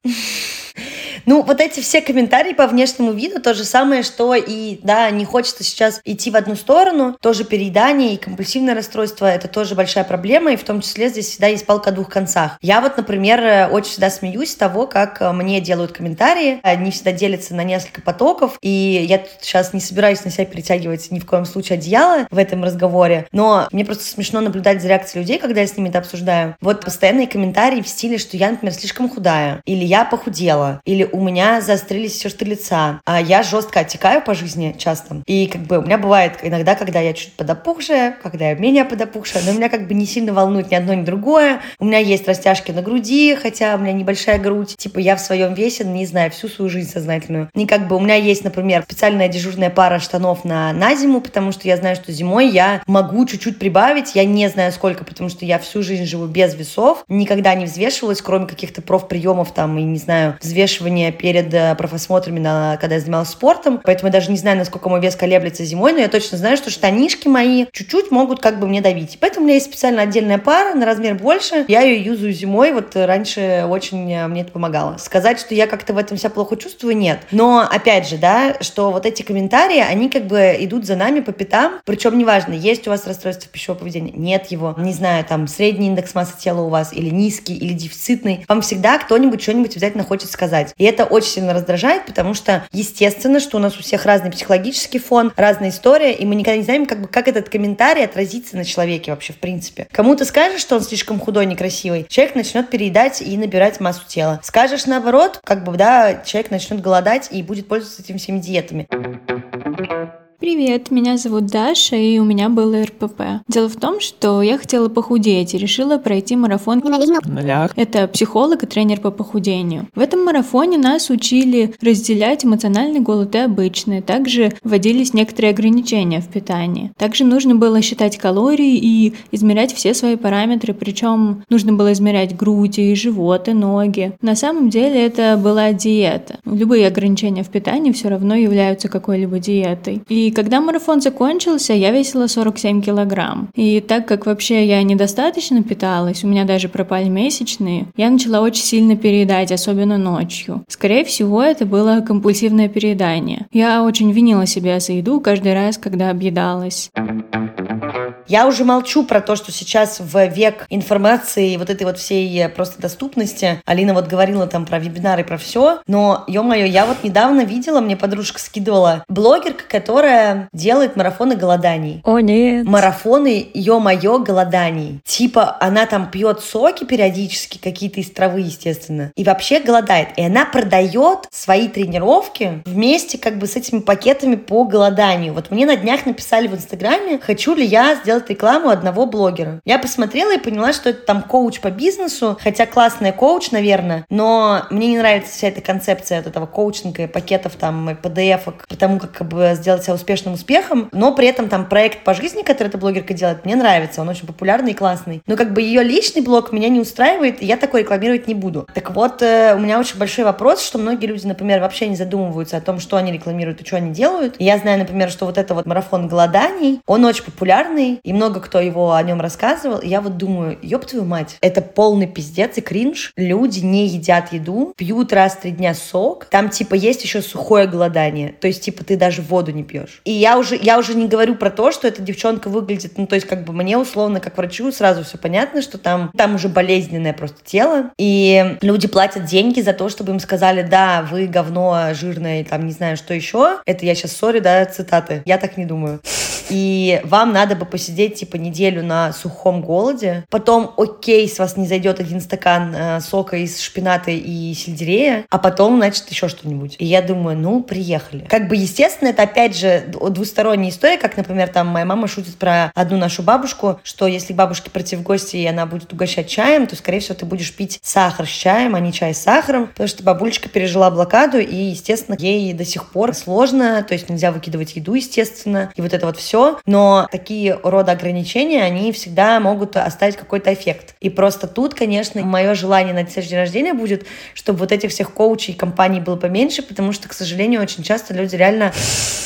Ну, вот эти все комментарии по внешнему виду, то же самое, что и, да, не хочется сейчас идти в одну сторону, тоже переедание и компульсивное расстройство, это тоже большая проблема, и в том числе здесь всегда есть палка о двух концах. Я вот, например, очень всегда смеюсь того, как мне делают комментарии, они всегда делятся на несколько потоков, и я тут сейчас не собираюсь на себя перетягивать ни в коем случае одеяло в этом разговоре, но мне просто смешно наблюдать за реакцией людей, когда я с ними это обсуждаю. Вот постоянные комментарии в стиле, что я, например, слишком худая, или я похудела, или у меня заострились все что лица. А я жестко отекаю по жизни часто. И как бы у меня бывает иногда, когда я чуть подопухшая, когда я менее подопухшая, но меня как бы не сильно волнует ни одно, ни другое. У меня есть растяжки на груди, хотя у меня небольшая грудь. Типа я в своем весе, не знаю, всю свою жизнь сознательную. И как бы у меня есть, например, специальная дежурная пара штанов на, на зиму, потому что я знаю, что зимой я могу чуть-чуть прибавить. Я не знаю сколько, потому что я всю жизнь живу без весов. Никогда не взвешивалась, кроме каких-то профприемов там и, не знаю, взвешивания перед э, профосмотрами, на, когда я занималась спортом, поэтому я даже не знаю, насколько мой вес колеблется зимой, но я точно знаю, что штанишки мои чуть-чуть могут как бы мне давить. Поэтому у меня есть специально отдельная пара на размер больше. Я ее юзаю зимой, вот раньше очень э, мне это помогало. Сказать, что я как-то в этом себя плохо чувствую, нет. Но, опять же, да, что вот эти комментарии, они как бы идут за нами по пятам, причем неважно, есть у вас расстройство пищевого поведения, нет его, не знаю, там, средний индекс массы тела у вас, или низкий, или дефицитный, вам всегда кто-нибудь что-нибудь обязательно хочет сказать. И это очень сильно раздражает, потому что, естественно, что у нас у всех разный психологический фон, разная история, и мы никогда не знаем, как бы, как этот комментарий отразится на человеке вообще, в принципе. Кому-то скажешь, что он слишком худой, некрасивый, человек начнет переедать и набирать массу тела. Скажешь наоборот, как бы, да, человек начнет голодать и будет пользоваться этими всеми диетами. Привет, меня зовут Даша, и у меня было РПП. Дело в том, что я хотела похудеть и решила пройти марафон нулях. Это психолог и тренер по похудению. В этом марафоне нас учили разделять эмоциональный голод и обычный. Также вводились некоторые ограничения в питании. Также нужно было считать калории и измерять все свои параметры, причем нужно было измерять грудь и живот и ноги. На самом деле это была диета. Любые ограничения в питании все равно являются какой-либо диетой. И когда марафон закончился, я весила 47 килограмм. И так как вообще я недостаточно питалась, у меня даже пропали месячные, я начала очень сильно переедать, особенно ночью. Скорее всего, это было компульсивное переедание. Я очень винила себя за еду каждый раз, когда объедалась. Я уже молчу про то, что сейчас в век информации вот этой вот всей э, просто доступности. Алина вот говорила там про вебинары, про все. Но, ё-моё, я вот недавно видела, мне подружка скидывала, блогерка, которая делает марафоны голоданий. О, нет. Марафоны, ё-моё, голоданий. Типа, она там пьет соки периодически, какие-то из травы, естественно, и вообще голодает. И она продает свои тренировки вместе как бы с этими пакетами по голоданию. Вот мне на днях написали в Инстаграме, хочу ли я сделать сделать рекламу одного блогера. Я посмотрела и поняла, что это там коуч по бизнесу, хотя классная коуч, наверное, но мне не нравится вся эта концепция от этого коучинга, пакетов там, PDF, потому как, как бы сделать себя успешным успехом, но при этом там проект по жизни, который эта блогерка делает, мне нравится, он очень популярный и классный. Но как бы ее личный блог меня не устраивает, и я такой рекламировать не буду. Так вот, э, у меня очень большой вопрос, что многие люди, например, вообще не задумываются о том, что они рекламируют и что они делают. И я знаю, например, что вот это вот марафон голоданий, он очень популярный, и много кто его о нем рассказывал. И я вот думаю, ёб твою мать, это полный пиздец и кринж. Люди не едят еду, пьют раз в три дня сок. Там, типа, есть еще сухое голодание. То есть, типа, ты даже воду не пьешь. И я уже, я уже не говорю про то, что эта девчонка выглядит, ну, то есть, как бы мне условно, как врачу, сразу все понятно, что там, там уже болезненное просто тело. И люди платят деньги за то, чтобы им сказали, да, вы говно жирное, там, не знаю, что еще. Это я сейчас, сори, да, цитаты. Я так не думаю и вам надо бы посидеть типа неделю на сухом голоде. Потом, окей, с вас не зайдет один стакан э, сока из шпината и сельдерея, а потом, значит, еще что-нибудь. И я думаю, ну, приехали. Как бы, естественно, это опять же двусторонняя история, как, например, там моя мама шутит про одну нашу бабушку, что если бабушке прийти в гости, и она будет угощать чаем, то, скорее всего, ты будешь пить сахар с чаем, а не чай с сахаром, потому что бабулечка пережила блокаду, и, естественно, ей до сих пор сложно, то есть нельзя выкидывать еду, естественно, и вот это вот все все, но такие рода ограничения, они всегда могут оставить какой-то эффект. И просто тут, конечно, мое желание на день рождения будет, чтобы вот этих всех коучей и компаний было поменьше, потому что, к сожалению, очень часто люди реально,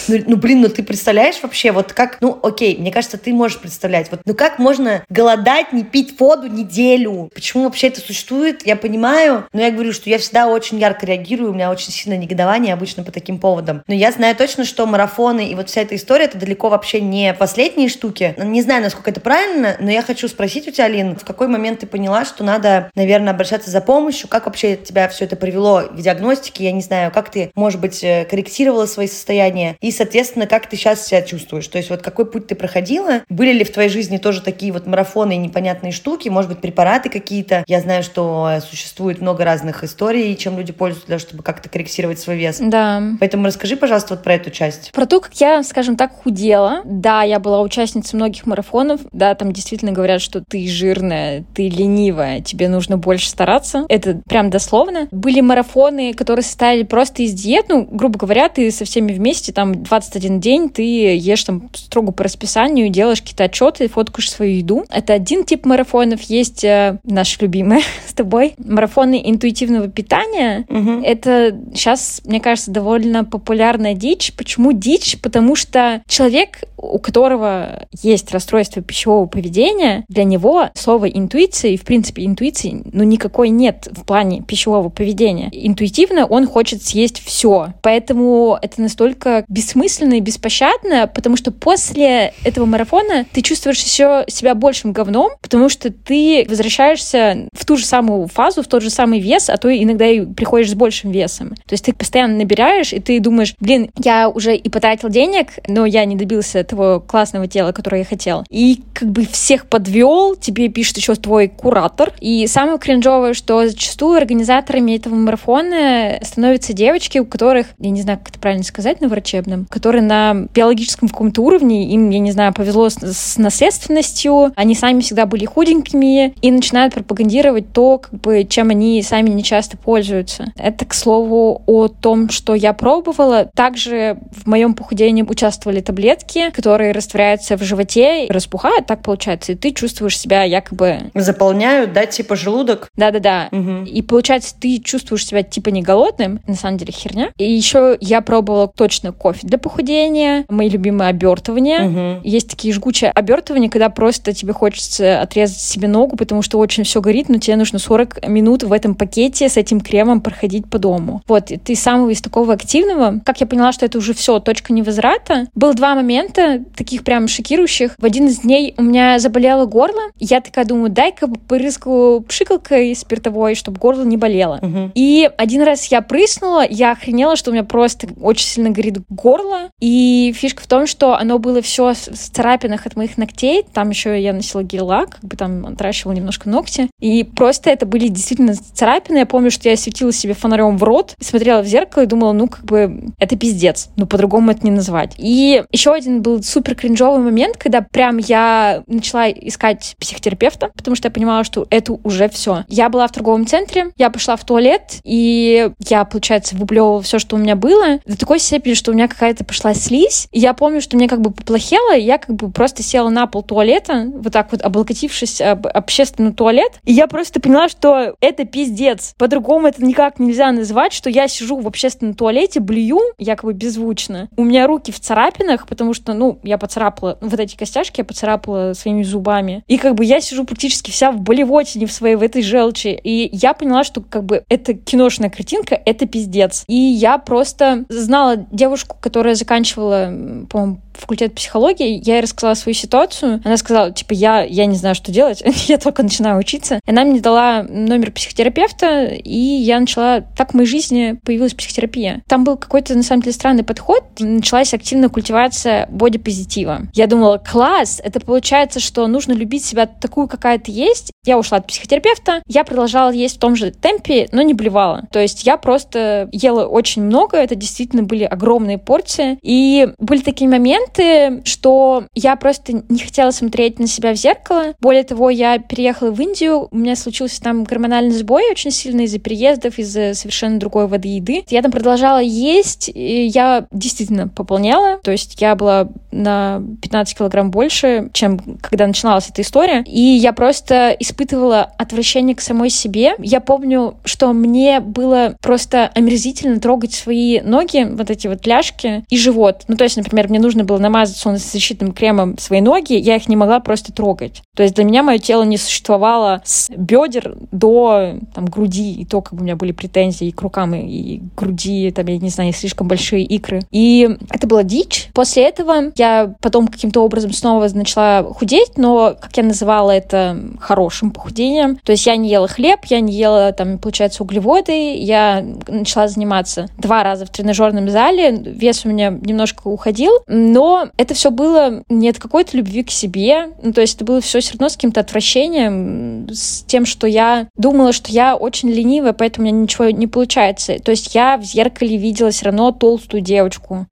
ну, ну блин, ну ты представляешь вообще, вот как, ну окей, мне кажется, ты можешь представлять, вот, ну как можно голодать, не пить воду неделю? Почему вообще это существует? Я понимаю, но я говорю, что я всегда очень ярко реагирую, у меня очень сильное негодование обычно по таким поводам. Но я знаю точно, что марафоны и вот вся эта история, это далеко вообще вообще не последние штуки. Не знаю, насколько это правильно, но я хочу спросить у тебя, Алин, в какой момент ты поняла, что надо, наверное, обращаться за помощью? Как вообще тебя все это привело к диагностике? Я не знаю, как ты, может быть, э, корректировала свои состояния? И, соответственно, как ты сейчас себя чувствуешь? То есть вот какой путь ты проходила? Были ли в твоей жизни тоже такие вот марафоны и непонятные штуки? Может быть, препараты какие-то? Я знаю, что существует много разных историй, чем люди пользуются для чтобы как-то корректировать свой вес. Да. Поэтому расскажи, пожалуйста, вот про эту часть. Про то, как я, скажем так, худела. Да, я была участницей многих марафонов. Да, там действительно говорят, что ты жирная, ты ленивая, тебе нужно больше стараться. Это прям дословно. Были марафоны, которые состояли просто из диет. Ну, грубо говоря, ты со всеми вместе, там, 21 день ты ешь там строго по расписанию, делаешь какие-то отчеты, фоткаешь свою еду. Это один тип марафонов. Есть э, наши любимые с тобой. Марафоны интуитивного питания. Угу. Это сейчас, мне кажется, довольно популярная дичь. Почему дичь? Потому что человек, у которого есть расстройство пищевого поведения, для него слово интуиция, и в принципе интуиции, ну, никакой нет в плане пищевого поведения. Интуитивно он хочет съесть все. Поэтому это настолько бессмысленно и беспощадно, потому что после этого марафона ты чувствуешь еще себя большим говном, потому что ты возвращаешься в ту же самую фазу, в тот же самый вес, а то иногда и приходишь с большим весом. То есть ты постоянно набираешь, и ты думаешь, блин, я уже и потратил денег, но я не добился того классного тела, которое я хотел. И как бы всех подвел, тебе пишет еще твой куратор. И самое кринжовое, что зачастую организаторами этого марафона становятся девочки, у которых, я не знаю, как это правильно сказать на врачебном, которые на биологическом каком-то уровне, им, я не знаю, повезло с, с наследственностью, они сами всегда были худенькими и начинают пропагандировать то, как бы, чем они сами не часто пользуются. Это, к слову, о том, что я пробовала. Также в моем похудении участвовали таблетки, которые растворяются в животе, распухают, так получается, и ты чувствуешь себя якобы... Заполняют, да, типа желудок? Да-да-да. Угу. И получается, ты чувствуешь себя типа не голодным, на самом деле херня. И еще я пробовала точно кофе для похудения, мои любимые обертывания. Угу. Есть такие жгучие обертывания, когда просто тебе хочется отрезать себе ногу, потому что очень все горит, но тебе нужно 40 минут в этом пакете с этим кремом проходить по дому. Вот, ты самого из такого активного. Как я поняла, что это уже все, точка невозврата. Было два момента, таких прям шокирующих. В один из дней у меня заболело горло. Я такая думаю, дай-ка порыскаю пшикалкой спиртовой, чтобы горло не болело. Угу. И один раз я прыснула, я охренела, что у меня просто очень сильно горит горло. И фишка в том, что оно было все в царапинах от моих ногтей. Там еще я носила гель-лак, как бы там отращивала немножко ногти. И просто это были действительно царапины. Я помню, что я светила себе фонарем в рот, смотрела в зеркало и думала, ну, как бы, это пиздец. Ну, по-другому это не назвать. И еще один был супер кринжовый момент, когда прям я начала искать психотерапевта, потому что я понимала, что это уже все. Я была в торговом центре, я пошла в туалет, и я, получается, выплевывала все, что у меня было, до такой степени, что у меня какая-то пошла слизь. И я помню, что мне как бы поплохело, и я как бы просто села на пол туалета, вот так вот облокотившись об общественный туалет, и я просто поняла, что это пиздец. По-другому это никак нельзя назвать, что я сижу в общественном туалете, блюю, якобы беззвучно. У меня руки в царапинах, потому что, ну, ну, я поцарапала, вот эти костяшки я поцарапала своими зубами. И как бы я сижу практически вся в болевотине в своей, в этой желчи. И я поняла, что как бы это киношная картинка, это пиздец. И я просто знала девушку, которая заканчивала, по-моему, факультет психологии, я ей рассказала свою ситуацию. Она сказала, типа, я, я не знаю, что делать, я только начинаю учиться. Она мне дала номер психотерапевта, и я начала... Так в моей жизни появилась психотерапия. Там был какой-то, на самом деле, странный подход. Началась активная культивация бодипозитива. Я думала, класс, это получается, что нужно любить себя такую, какая ты есть. Я ушла от психотерапевта, я продолжала есть в том же темпе, но не блевала. То есть я просто ела очень много, это действительно были огромные порции. И были такие моменты, что я просто не хотела смотреть на себя в зеркало. Более того, я переехала в Индию, у меня случился там гормональный сбой очень сильный из-за переездов, из-за совершенно другой воды еды. Я там продолжала есть, и я действительно пополняла, то есть я была на 15 килограмм больше, чем когда начиналась эта история, и я просто испытывала отвращение к самой себе. Я помню, что мне было просто омерзительно трогать свои ноги, вот эти вот ляжки и живот. Ну, то есть, например, мне нужно было намазать солнцезащитным кремом свои ноги, я их не могла просто трогать. То есть для меня мое тело не существовало с бедер до там, груди, и то, как бы у меня были претензии к рукам и, и груди, там, я не знаю, слишком большие икры. И это была дичь. После этого я потом каким-то образом снова начала худеть, но, как я называла это, хорошим похудением. То есть я не ела хлеб, я не ела, там, получается, углеводы, я начала заниматься два раза в тренажерном зале, вес у меня немножко уходил, но это все было не от какой-то любви к себе, ну, то есть это было все все равно с каким-то отвращением, с тем, что я думала, что я очень ленивая, поэтому у меня ничего не получается. То есть я в зеркале видела все равно толстую девочку.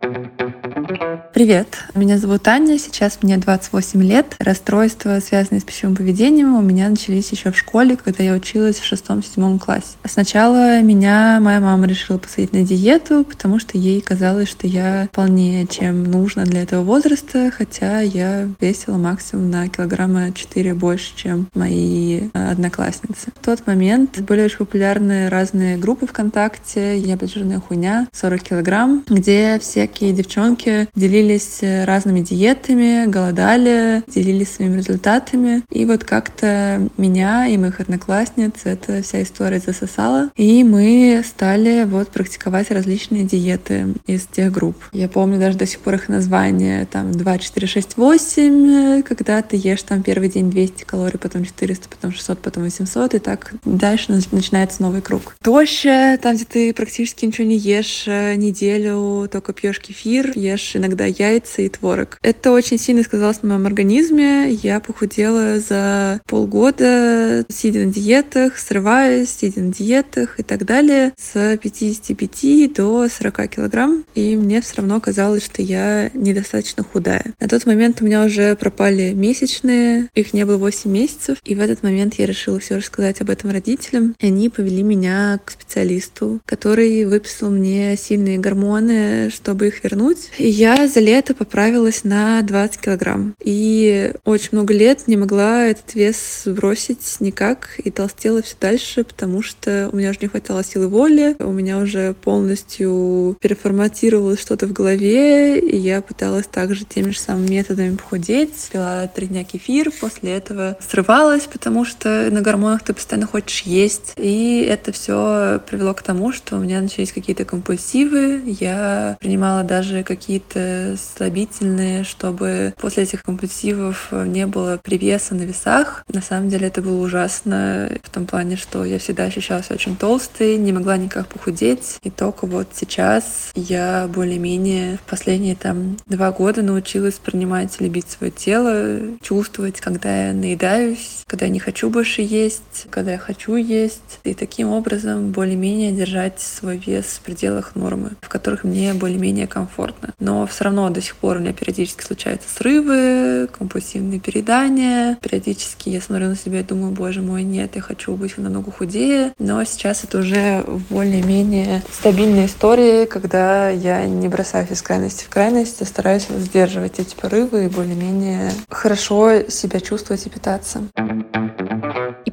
Привет, меня зовут Аня, сейчас мне 28 лет. Расстройства, связанные с пищевым поведением, у меня начались еще в школе, когда я училась в шестом-седьмом классе. Сначала меня моя мама решила посадить на диету, потому что ей казалось, что я полнее, чем нужно для этого возраста, хотя я весила максимум на килограмма 4 больше, чем мои э, одноклассницы. В тот момент были очень популярны разные группы ВКонтакте, я бежирная хуйня, 40 килограмм, где всякие девчонки делились разными диетами, голодали, делились своими результатами. И вот как-то меня и моих одноклассниц эта вся история засосала. И мы стали вот практиковать различные диеты из тех групп. Я помню даже до сих пор их название, там 2, 4, 6, 8, когда ты ешь там первый день 200 калорий, потом 400, потом 600, потом 800, и так дальше начинается новый круг. Тощая, там, где ты практически ничего не ешь э, неделю, только пьешь кефир, ешь иногда яйца и творог. Это очень сильно сказалось на моем организме. Я похудела за полгода, сидя на диетах, срываясь, сидя на диетах и так далее, с 55 до 40 килограмм. И мне все равно казалось, что я недостаточно худая. На тот момент у меня уже пропали месячные, их не было 8 месяцев. И в этот момент я решила все рассказать об этом родителям. И они повели меня к специалисту, который выписал мне сильные гормоны, чтобы их вернуть. И я за лето поправилась на 20 килограмм. И очень много лет не могла этот вес сбросить никак и толстела все дальше, потому что у меня уже не хватало силы воли, у меня уже полностью переформатировалось что-то в голове, и я пыталась также теми же самыми методами похудеть. Пила три дня кефир, после этого срывалась, потому что на гормонах ты постоянно хочешь есть. И это все привело к тому, что у меня начались какие-то компульсивы. Я принимала даже какие-то слабительные, чтобы после этих компульсивов не было привеса на весах. На самом деле это было ужасно в том плане, что я всегда ощущалась очень толстой, не могла никак похудеть. И только вот сейчас я более-менее в последние там два года научилась принимать, любить свое тело, чувствовать, когда я наедаюсь, когда я не хочу больше есть, когда я хочу есть. И таким образом более-менее держать свой вес в пределах нормы, в которых мне более-менее комфортно. Но все равно до сих пор у меня периодически случаются срывы, компульсивные передания. Периодически я смотрю на себя и думаю, боже мой, нет, я хочу быть намного худее. Но сейчас это уже более-менее стабильная история, когда я не бросаюсь из крайности в крайность, а стараюсь сдерживать эти порывы и более-менее хорошо себя чувствовать и питаться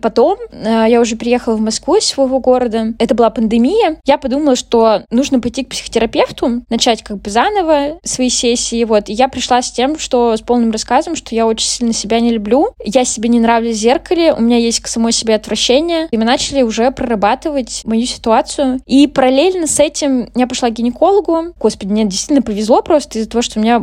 потом э, я уже приехала в Москву из своего города. Это была пандемия. Я подумала, что нужно пойти к психотерапевту, начать как бы заново свои сессии. Вот. И я пришла с тем, что с полным рассказом, что я очень сильно себя не люблю. Я себе не нравлюсь в зеркале, у меня есть к самой себе отвращение. И мы начали уже прорабатывать мою ситуацию. И параллельно с этим я пошла к гинекологу. Господи, мне действительно повезло просто из-за того, что меня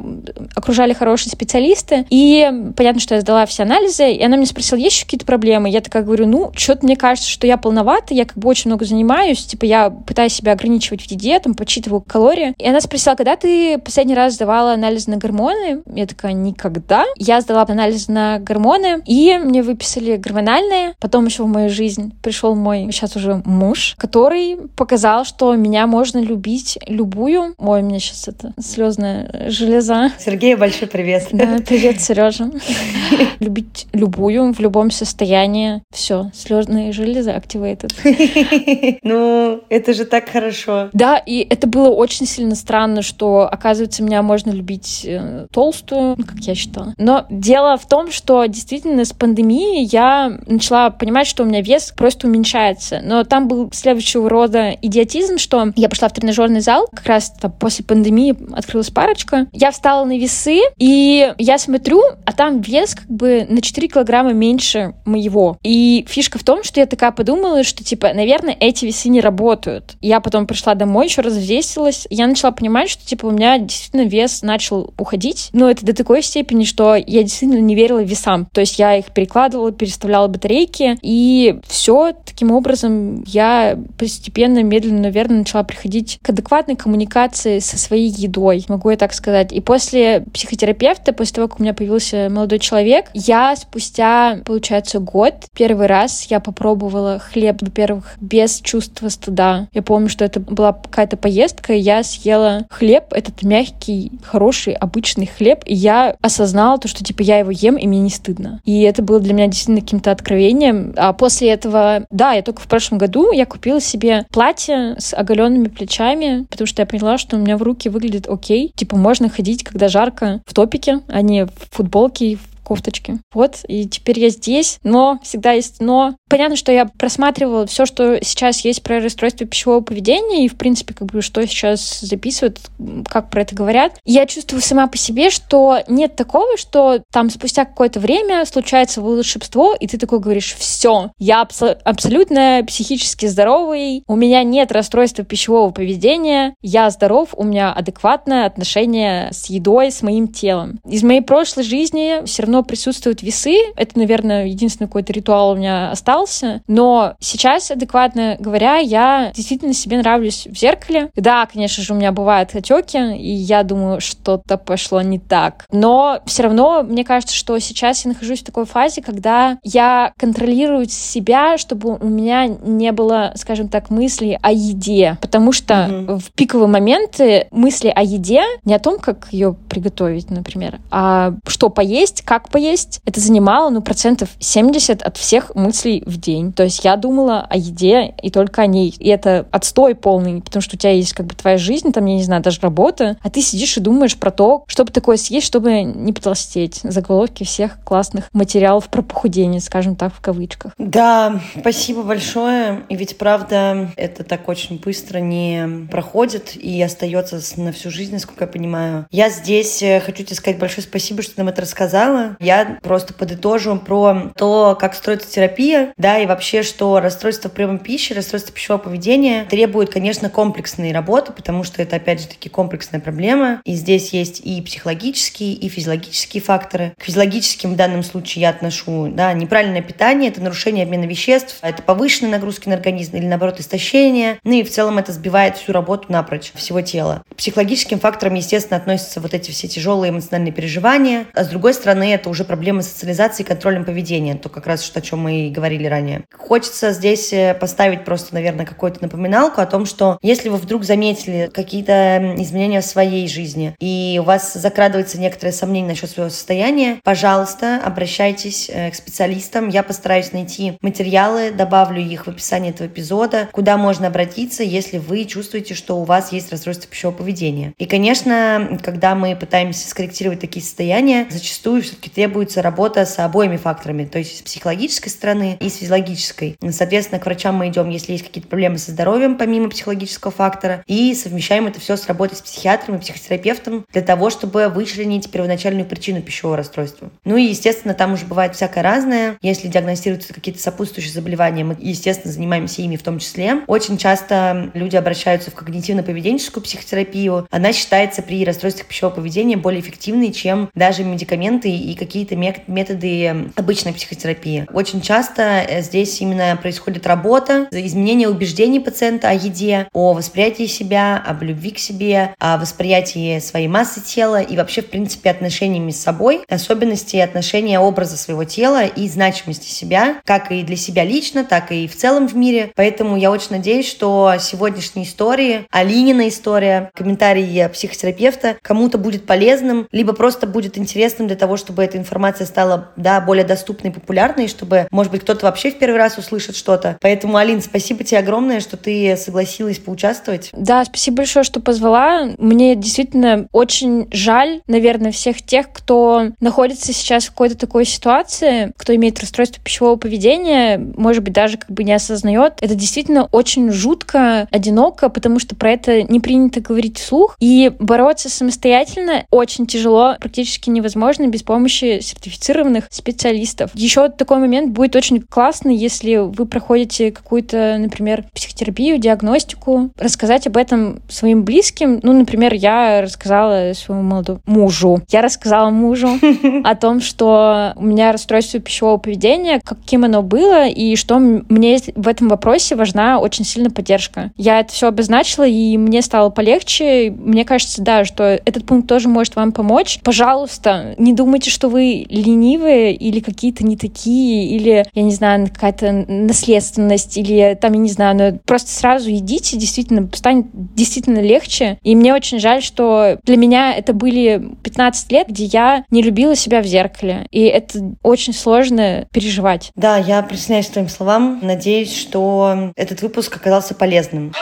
окружали хорошие специалисты. И понятно, что я сдала все анализы, и она мне спросила, есть еще какие-то проблемы? Я такая говорю, ну, что-то мне кажется, что я полновата, я как бы очень много занимаюсь, типа я пытаюсь себя ограничивать в еде, там, подсчитываю калории. И она спросила, когда ты последний раз сдавала анализ на гормоны? Я такая, никогда. Я сдала анализ на гормоны, и мне выписали гормональные. Потом еще в мою жизнь пришел мой сейчас уже муж, который показал, что меня можно любить любую. Ой, у меня сейчас это слезная железа. Сергей, большой привет. Да, привет, Сережа. Любить любую в любом состоянии. Все, слезные железы activated. Ну, это же так хорошо. Да, и это было очень сильно странно, что, оказывается, меня можно любить э, толстую, ну, как я считала. Но дело в том, что действительно с пандемией я начала понимать, что у меня вес просто уменьшается. Но там был следующего рода идиотизм, что я пошла в тренажерный зал, как раз после пандемии открылась парочка. Я встала на весы, и я смотрю, а там вес как бы на 4 килограмма меньше моего. И фишка в том, что я такая подумала, что, типа, наверное, эти весы не работают. Я потом пришла домой, еще раз взвесилась. Я начала понимать, что, типа, у меня действительно вес начал уходить. Но это до такой степени, что я действительно не верила весам. То есть я их перекладывала, переставляла батарейки, и все таким образом я постепенно, медленно, наверное, начала приходить к адекватной коммуникации со своей едой, могу я так сказать. И после психотерапевта, после того, как у меня появился молодой человек, я спустя, получается, год, первый раз я попробовала хлеб, во-первых, без чувства стыда. Я помню, что это была какая-то поездка, и я съела хлеб, этот мягкий, хороший, обычный хлеб, и я осознала то, что, типа, я его ем, и мне не стыдно. И это было для меня действительно каким-то откровением. А после этого, да, я только в прошлом году я купила себе платье с оголенными плечами, потому что я поняла, что у меня в руки выглядит окей. Типа, можно ходить, когда жарко, в топике, а не в футболке, в кофточки. Вот, и теперь я здесь, но всегда есть но. Понятно, что я просматривала все, что сейчас есть про расстройство пищевого поведения, и, в принципе, как бы, что сейчас записывают, как про это говорят. Я чувствую сама по себе, что нет такого, что там спустя какое-то время случается волшебство, и ты такой говоришь, все, я абсо- абсолютно психически здоровый, у меня нет расстройства пищевого поведения, я здоров, у меня адекватное отношение с едой, с моим телом. Из моей прошлой жизни все равно присутствуют весы. Это, наверное, единственный какой-то ритуал у меня остался. Но сейчас, адекватно говоря, я действительно себе нравлюсь в зеркале. Да, конечно же, у меня бывают отеки, и я думаю, что-то пошло не так. Но все равно, мне кажется, что сейчас я нахожусь в такой фазе, когда я контролирую себя, чтобы у меня не было, скажем так, мыслей о еде. Потому что угу. в пиковые моменты мысли о еде не о том, как ее приготовить, например, а что поесть, как поесть. Это занимало, ну, процентов 70 от всех мыслей в день. То есть я думала о еде и только о ней. И это отстой полный, потому что у тебя есть как бы твоя жизнь, там, я не знаю, даже работа, а ты сидишь и думаешь про то, что бы такое съесть, чтобы не потолстеть. Заголовки всех классных материалов про похудение, скажем так, в кавычках. Да, спасибо большое. И ведь правда, это так очень быстро не проходит и остается на всю жизнь, насколько я понимаю. Я здесь э, хочу тебе сказать большое спасибо, что ты нам это рассказала. Я просто подытожу про то, как строится терапия, да, и вообще, что расстройство приема пищи, расстройство пищевого поведения требует, конечно, комплексной работы, потому что это, опять же таки, комплексная проблема. И здесь есть и психологические, и физиологические факторы. К физиологическим в данном случае я отношу, да, неправильное питание, это нарушение обмена веществ, это повышенные нагрузки на организм или, наоборот, истощение. Ну и в целом это сбивает всю работу напрочь всего тела. К психологическим факторам, естественно, относятся вот эти все тяжелые эмоциональные переживания. А с другой стороны, это уже проблемы социализации и контролем поведения, то как раз что, о чем мы и говорили ранее. Хочется здесь э, поставить просто, наверное, какую-то напоминалку о том, что если вы вдруг заметили какие-то изменения в своей жизни, и у вас закрадывается некоторое сомнение насчет своего состояния, пожалуйста, обращайтесь э, к специалистам. Я постараюсь найти материалы, добавлю их в описание этого эпизода, куда можно обратиться, если вы чувствуете, что у вас есть расстройство пищевого поведения. И, конечно, когда мы пытаемся скорректировать такие состояния, зачастую все-таки требуется работа с обоими факторами, то есть с психологической стороны и с физиологической. Соответственно, к врачам мы идем, если есть какие-то проблемы со здоровьем, помимо психологического фактора, и совмещаем это все с работой с психиатром и психотерапевтом для того, чтобы вычленить первоначальную причину пищевого расстройства. Ну и, естественно, там уже бывает всякое разное. Если диагностируются какие-то сопутствующие заболевания, мы, естественно, занимаемся ими в том числе. Очень часто люди обращаются в когнитивно-поведенческую психотерапию. Она считается при расстройствах пищевого поведения более эффективной, чем даже медикаменты и какие-то методы обычной психотерапии. Очень часто э, здесь именно происходит работа, изменение убеждений пациента о еде, о восприятии себя, об любви к себе, о восприятии своей массы тела и вообще, в принципе, отношениями с собой, особенности отношения образа своего тела и значимости себя, как и для себя лично, так и в целом в мире. Поэтому я очень надеюсь, что сегодняшние истории, Алинина история, комментарии психотерапевта кому-то будет полезным, либо просто будет интересным для того, чтобы эта информация стала да, более доступной и популярной, чтобы, может быть, кто-то вообще в первый раз услышит что-то. Поэтому, Алин, спасибо тебе огромное, что ты согласилась поучаствовать. Да, спасибо большое, что позвала. Мне действительно очень жаль, наверное, всех тех, кто находится сейчас в какой-то такой ситуации, кто имеет расстройство пищевого поведения, может быть, даже как бы не осознает. Это действительно очень жутко, одиноко, потому что про это не принято говорить вслух. И бороться самостоятельно очень тяжело, практически невозможно без помощи сертифицированных специалистов. Еще такой момент будет очень классно, если вы проходите какую-то, например, психотерапию, диагностику, рассказать об этом своим близким. Ну, например, я рассказала своему молодому мужу. Я рассказала мужу о том, что у меня расстройство пищевого поведения, каким оно было, и что мне в этом вопросе важна очень сильно поддержка. Я это все обозначила, и мне стало полегче. Мне кажется, да, что этот пункт тоже может вам помочь. Пожалуйста, не думайте, что вы ленивые или какие-то не такие, или, я не знаю, какая-то наследственность, или там, я не знаю, но просто сразу идите, действительно, станет действительно легче. И мне очень жаль, что для меня это были 15 лет, где я не любила себя в зеркале. И это очень сложно переживать. Да, я присоединяюсь к твоим словам. Надеюсь, что этот выпуск оказался полезным.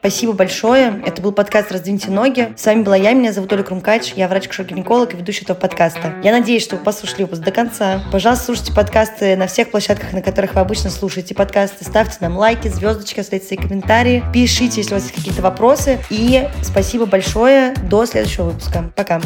Спасибо большое. Это был подкаст «Раздвиньте ноги». С вами была я, меня зовут Оля Крумкач. Я врач-гинеколог и ведущий этого подкаста. Я надеюсь, что вы послушали выпуск до конца. Пожалуйста, слушайте подкасты на всех площадках, на которых вы обычно слушаете подкасты. Ставьте нам лайки, звездочки, оставляйте свои комментарии. Пишите, если у вас есть какие-то вопросы. И спасибо большое. До следующего выпуска. Пока.